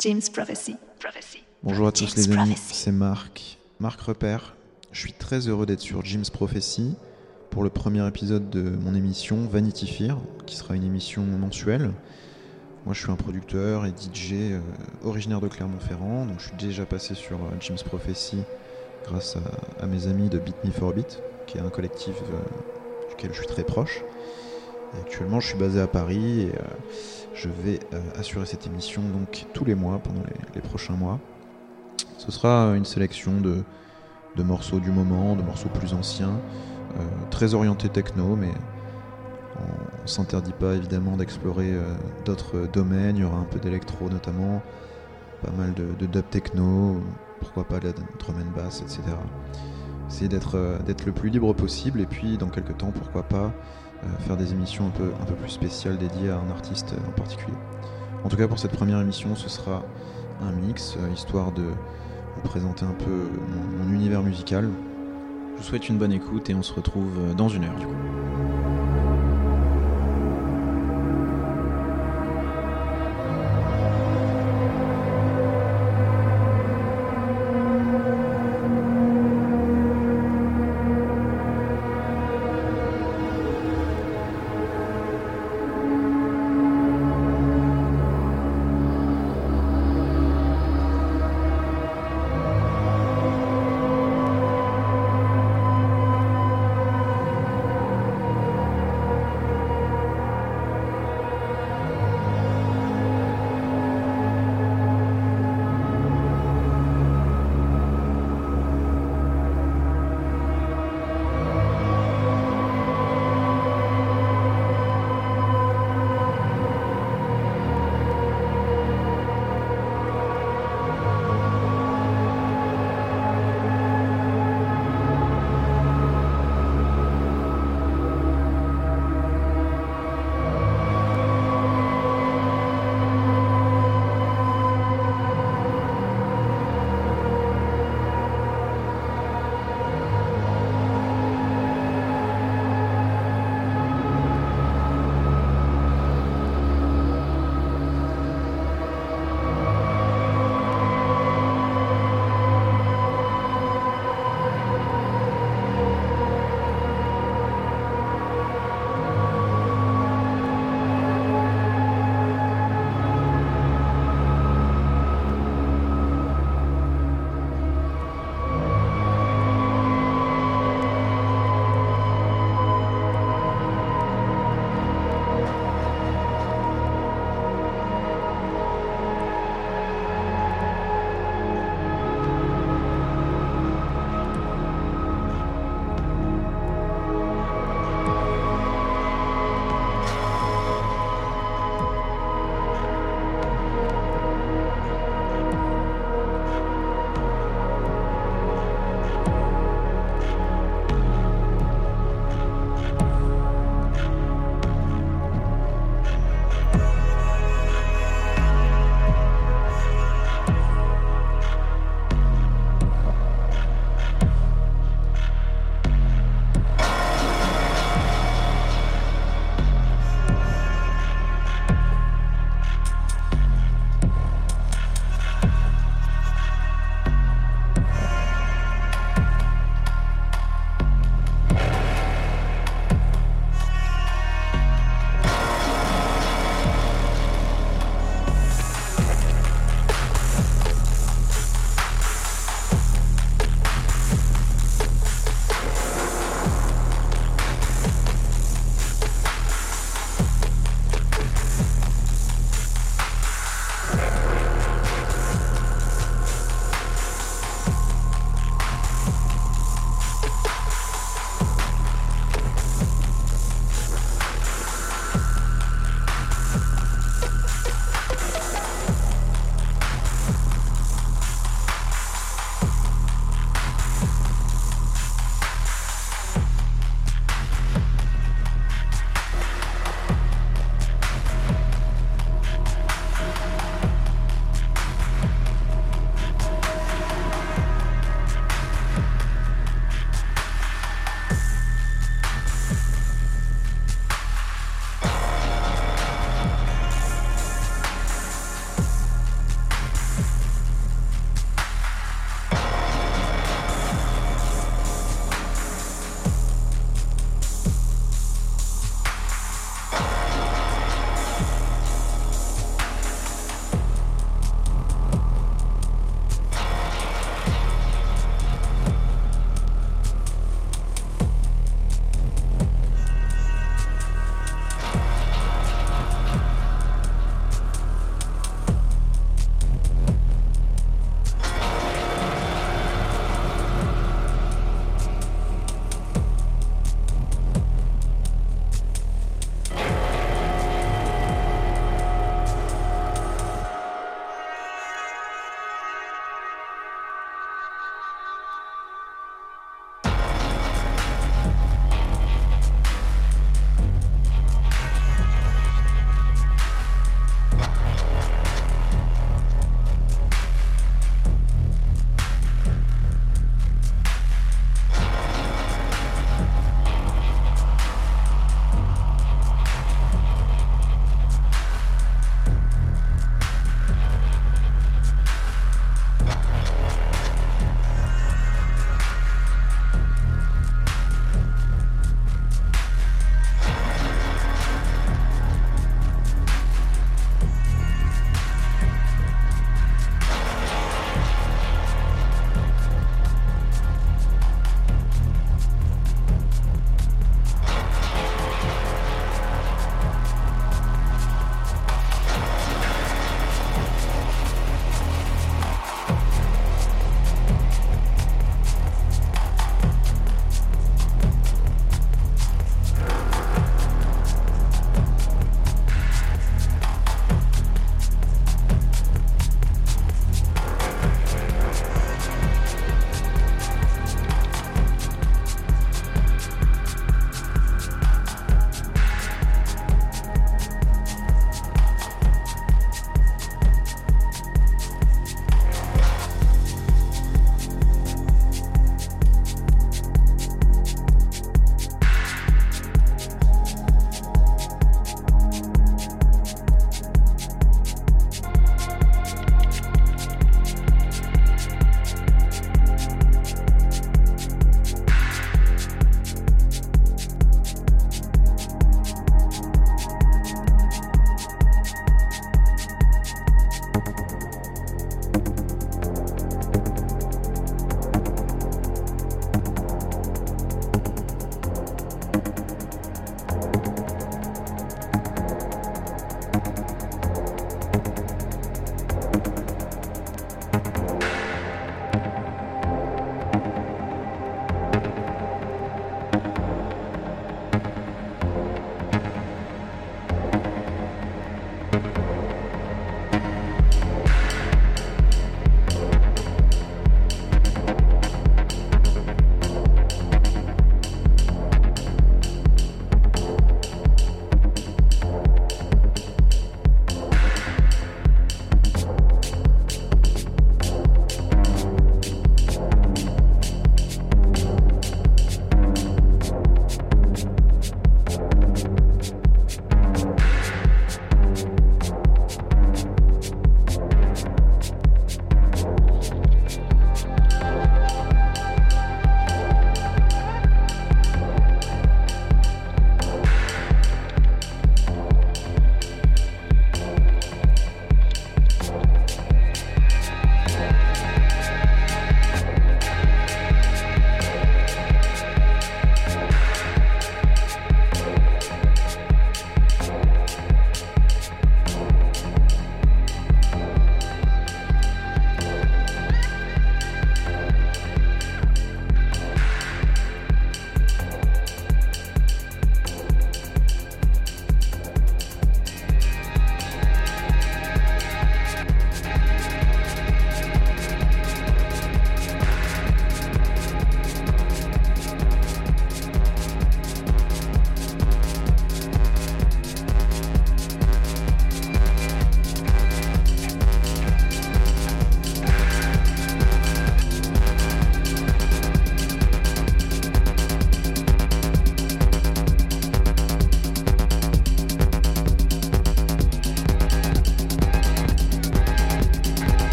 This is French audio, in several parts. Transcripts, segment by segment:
James Prophecy. Prophecy. Bonjour à tous James les amis, c'est Marc, Marc Repère. Je suis très heureux d'être sur Jim's Prophecy pour le premier épisode de mon émission Vanity Fair, qui sera une émission mensuelle. Moi je suis un producteur et DJ euh, originaire de Clermont-Ferrand, donc je suis déjà passé sur euh, Jim's Prophecy grâce à, à mes amis de Beat Me for Beat, qui est un collectif euh, duquel je suis très proche. Et actuellement je suis basé à Paris et je vais euh, assurer cette émission donc tous les mois pendant les- prochains mois. Ce sera une sélection de, de morceaux du moment, de morceaux plus anciens, euh, très orientés techno, mais on, on s'interdit pas évidemment d'explorer euh, d'autres domaines. Il y aura un peu d'électro notamment, pas mal de, dub techno, pourquoi pas de la drum and bass, etc. Essayer d'être euh, le plus libre possible et puis dans quelques temps, pourquoi pas euh, faire des émissions un peu, un peu plus spéciales dédiées à un artiste en particulier. En tout cas, pour cette première émission, ce sera un mix, euh, histoire de vous présenter un peu mon, mon univers musical. Je vous souhaite une bonne écoute et on se retrouve euh, dans une heure du coup.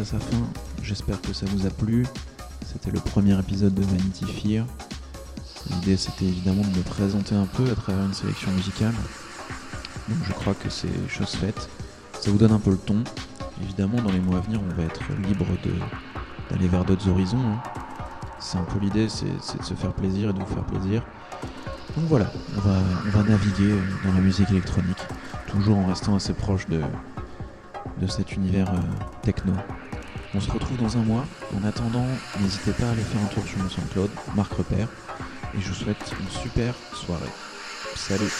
À sa fin. J'espère que ça vous a plu. C'était le premier épisode de Vanity Fair. L'idée c'était évidemment de me présenter un peu à travers une sélection musicale. Donc je crois que c'est chose faite. Ça vous donne un peu le ton. Évidemment dans les mois à venir on va être libre d'aller vers d'autres horizons. Hein. C'est un peu l'idée, c'est de se faire plaisir et de vous faire plaisir. Donc voilà, on va, on va naviguer dans la musique électronique, toujours en restant assez proche de, de cet univers euh, techno. On se retrouve dans un mois. En attendant, n'hésitez pas à aller faire un tour sur mon SoundCloud, Marc Repère. Et je vous souhaite une super soirée. Salut